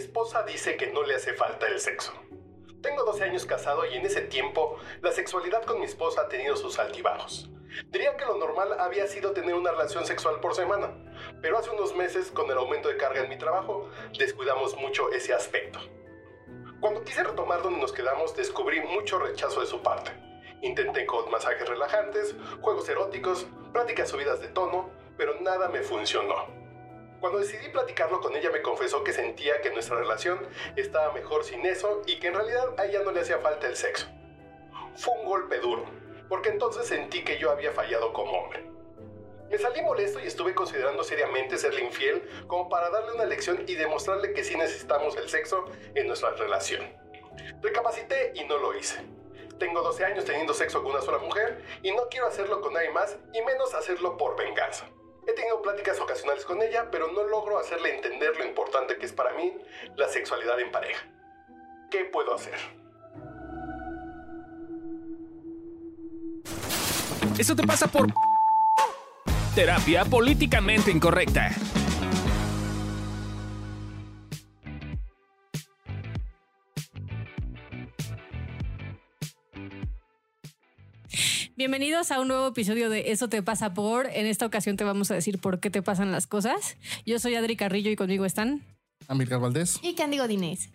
esposa dice que no le hace falta el sexo. Tengo 12 años casado y en ese tiempo la sexualidad con mi esposa ha tenido sus altibajos. Diría que lo normal había sido tener una relación sexual por semana, pero hace unos meses, con el aumento de carga en mi trabajo, descuidamos mucho ese aspecto. Cuando quise retomar donde nos quedamos, descubrí mucho rechazo de su parte. Intenté con masajes relajantes, juegos eróticos, pláticas subidas de tono, pero nada me funcionó. Cuando decidí platicarlo con ella me confesó que sentía que nuestra relación estaba mejor sin eso y que en realidad a ella no le hacía falta el sexo. Fue un golpe duro, porque entonces sentí que yo había fallado como hombre. Me salí molesto y estuve considerando seriamente serle infiel como para darle una lección y demostrarle que sí necesitamos el sexo en nuestra relación. Recapacité y no lo hice. Tengo 12 años teniendo sexo con una sola mujer y no quiero hacerlo con nadie más y menos hacerlo por venganza. He tenido pláticas ocasionales con ella, pero no logro hacerle entender lo importante que es para mí la sexualidad en pareja. ¿Qué puedo hacer? Eso te pasa por terapia políticamente incorrecta. Bienvenidos a un nuevo episodio de Eso te pasa por. En esta ocasión te vamos a decir por qué te pasan las cosas. Yo soy Adri Carrillo y conmigo están. Amílcar Valdés. Y Candy Godínez.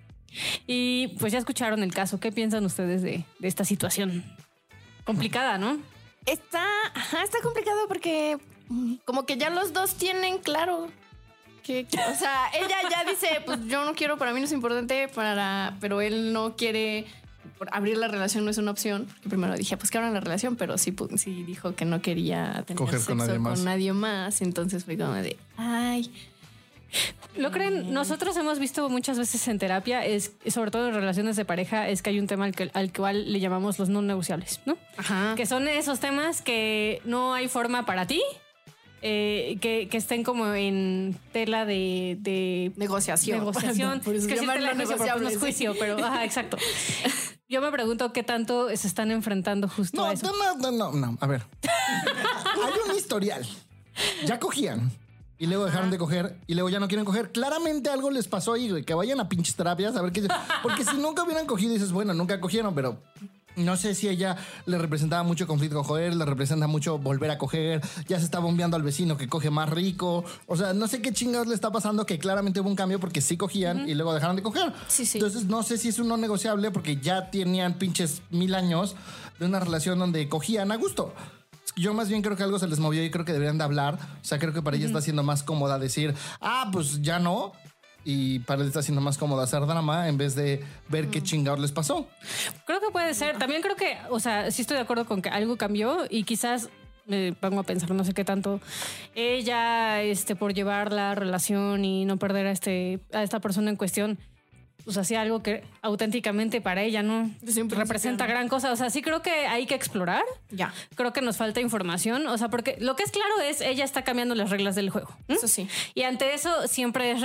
Y pues ya escucharon el caso. ¿Qué piensan ustedes de, de esta situación? Complicada, ¿no? Está, ajá, está complicado porque mm, como que ya los dos tienen claro que, que- o sea, ella ya dice, pues yo no quiero, para mí no es importante, para, pero él no quiere abrir la relación no es una opción. Que primero dije, pues que abran la relación, pero sí, sí dijo que no quería tener Coger sexo con nadie más. nadie más. Entonces fue como de, ay, ¿Lo creen? Nosotros hemos visto muchas veces en terapia, es, sobre todo en relaciones de pareja, es que hay un tema al, que- al cual le llamamos los no negociables, ¿no? ajá. Que son esos temas que no hay forma para ti, eh, que, que estén como en tela de, de Negociación. negociación. Por eso que sí tela de pues no es juicio, pero ajá, exacto. Yo me pregunto qué tanto se están enfrentando justo No, a eso. no, no, no, no. A ver. Hay un historial. Ya cogían. Y luego dejaron de coger y luego ya no quieren coger. Claramente algo les pasó ahí, güey. Que vayan a pinches terapias a ver qué. Porque si nunca hubieran cogido, dices, bueno, nunca cogieron, pero no sé si ella le representaba mucho conflicto coger, le representa mucho volver a coger. Ya se está bombeando al vecino que coge más rico. O sea, no sé qué chingados le está pasando, que claramente hubo un cambio porque sí cogían y luego dejaron de coger. Sí, sí. Entonces, no sé si es un no negociable porque ya tenían pinches mil años de una relación donde cogían a gusto. Yo más bien creo que algo se les movió y creo que deberían de hablar. O sea, creo que para ella está siendo más cómoda decir, ah, pues ya no. Y para él está siendo más cómodo hacer drama en vez de ver qué chingados les pasó. Creo que puede ser. También creo que, o sea, sí estoy de acuerdo con que algo cambió y quizás me pongo a pensar, no sé qué tanto, ella, este, por llevar la relación y no perder a, este, a esta persona en cuestión, pues hacía algo que auténticamente para ella no representa gran cosa. O sea, sí creo que hay que explorar. Ya. Creo que nos falta información. O sea, porque lo que es claro es ella está cambiando las reglas del juego. Eso sí. Y ante eso siempre es,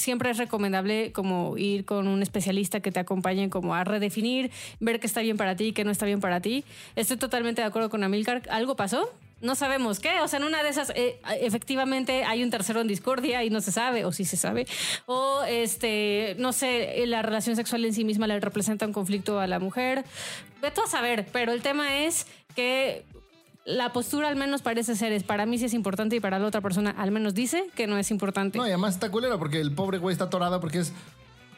siempre es recomendable como ir con un especialista que te acompañe como a redefinir, ver qué está bien para ti y qué no está bien para ti. Estoy totalmente de acuerdo con Amilcar. ¿Algo pasó? No sabemos qué. O sea, en una de esas, eh, efectivamente hay un tercero en discordia y no se sabe, o sí se sabe. O este, no sé, la relación sexual en sí misma le representa un conflicto a la mujer. Vete a saber, pero el tema es que la postura al menos parece ser es para mí sí es importante y para la otra persona al menos dice que no es importante. No, y además está culero porque el pobre güey está atorado porque es.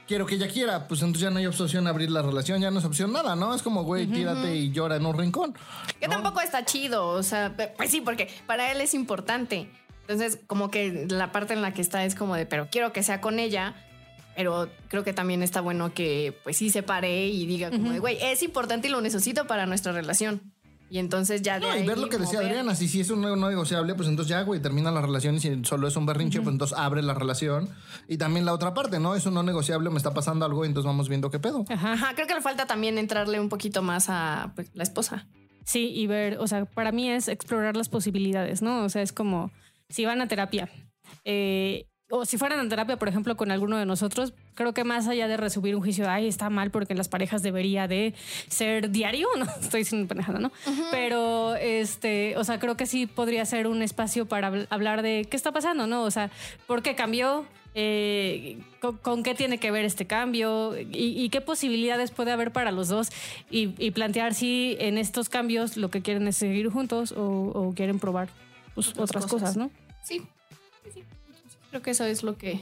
Quiero que ella quiera, pues entonces ya no hay opción abrir la relación, ya no es opción nada, ¿no? Es como, güey, tírate y llora en un rincón. Que tampoco está chido, o sea, pues sí, porque para él es importante. Entonces, como que la parte en la que está es como de, pero quiero que sea con ella, pero creo que también está bueno que pues sí se pare y diga como de, güey, es importante y lo necesito para nuestra relación. Y entonces ya de No, y ahí ver lo que decía mover. Adriana, si, si es un no, no negociable, pues entonces ya, güey, termina la relación y si solo es un berrinche, pues entonces abre la relación. Y también la otra parte, ¿no? Es un no negociable, me está pasando algo, y entonces vamos viendo qué pedo. Ajá. Ajá, creo que le falta también entrarle un poquito más a pues, la esposa. Sí, y ver, o sea, para mí es explorar las posibilidades, ¿no? O sea, es como si van a terapia, eh, o si fueran a terapia, por ejemplo, con alguno de nosotros, creo que más allá de resubir un juicio, ay, está mal porque en las parejas debería de ser diario, no estoy diciendo pendejada, ¿no? Pero, este, o sea, creo que sí podría ser un espacio para habl- hablar de qué está pasando, ¿no? O sea, ¿por qué cambió? eh, con, con qué tiene que ver este cambio y, y qué posibilidades puede haber para los dos y, y plantear si en estos cambios lo que quieren es seguir juntos o, o quieren probar pues, Otras otras, cosas. cosas, ¿no? Sí. Creo que eso es lo que.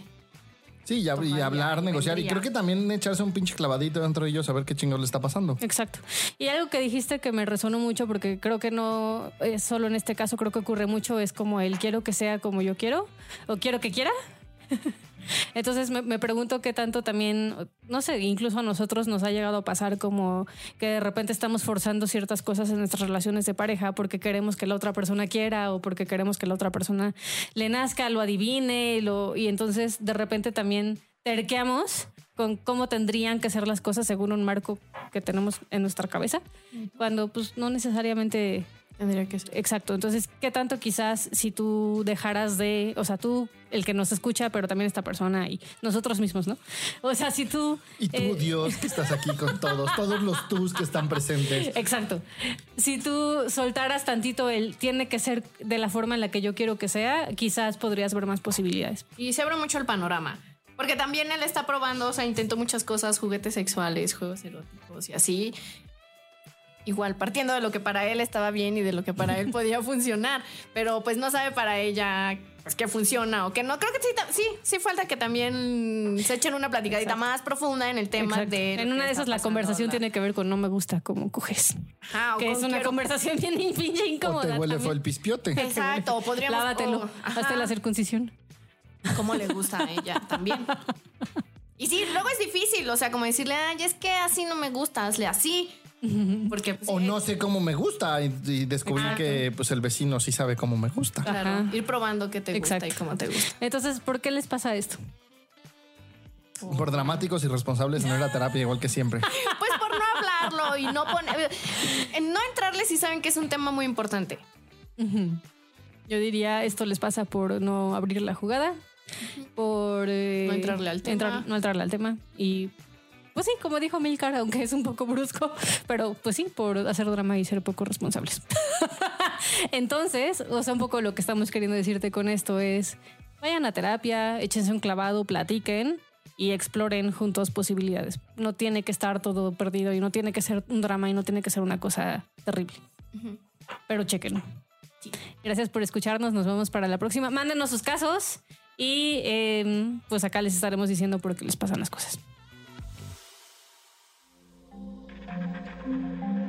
Sí, y, hablar, negociar. Y creo que también echarse un pinche clavadito dentro de ellos a ver qué chingón le está pasando. Exacto. Y algo que dijiste que me resonó mucho porque creo que no es solo en este caso, creo que ocurre mucho, es como el quiero que sea como yo quiero o quiero que quiera. Entonces me, me pregunto qué tanto también, no sé, incluso a nosotros nos ha llegado a pasar como que de repente estamos forzando ciertas cosas en nuestras relaciones de pareja porque queremos que la otra persona quiera o porque queremos que la otra persona le nazca, lo adivine lo, y entonces de repente también terqueamos con cómo tendrían que ser las cosas según un marco que tenemos en nuestra cabeza, cuando pues no necesariamente Tendría que ser. Exacto. Entonces, ¿qué tanto quizás si tú dejaras de, o sea, tú, el que nos escucha, pero también esta persona y nosotros mismos, ¿no? O sea, si tú... Y tú, eh, Dios, que estás aquí con todos, todos los tus que están presentes. Exacto. Si tú soltaras tantito el tiene que ser de la forma en la que yo quiero que sea, quizás podrías ver más posibilidades. Y se abre mucho el panorama. Porque también él está probando, o sea, intentó muchas cosas, juguetes sexuales, juegos eróticos y así. Igual, partiendo de lo que para él estaba bien y de lo que para él podía funcionar. Pero pues no sabe para ella pues, que funciona o que no. Creo que sí, sí, sí falta que también se echen una platicadita Exacto. más profunda en el tema Exacto. de... En una de esas la conversación tiene que ver con no me gusta cómo coges. Ajá, que es una quiero- conversación bien pinche O incómoda. te huele fue el pispiote. Exacto, podríamos... Lávatelo o- ajá. hasta la circuncisión. cómo le gusta a ella también. Y sí, luego es difícil, o sea, como decirle, ay, es que así no me gusta, hazle así. Porque, pues, O sí, no sé cómo me gusta y, y descubrir Exacto. que pues el vecino sí sabe cómo me gusta. Claro, Ajá. ir probando qué te gusta y cómo te gusta. Entonces, ¿por qué les pasa esto? Por dramáticos y responsables en ir a terapia igual que siempre. Pues por no hablarlo y no poner. En no entrarle si saben que es un tema muy importante. Yo diría, esto les pasa por no abrir la jugada, por... eh, No entrarle al tema. entrar- no entrarle al tema. Y pues sí, como dijo Milcar, aunque es un poco brusco, pero pues sí, por hacer drama y ser poco responsables. Entonces, o sea, un poco lo que estamos queriendo decirte con esto es, vayan a terapia, échense un clavado, platiquen y exploren juntos posibilidades. No tiene que estar todo perdido y no tiene que ser un drama y no tiene que ser una cosa terrible. Pero chequen. Gracias por escucharnos. Nos vemos para la próxima. Mándenos sus casos y eh, pues acá les estaremos diciendo por qué les pasan las cosas.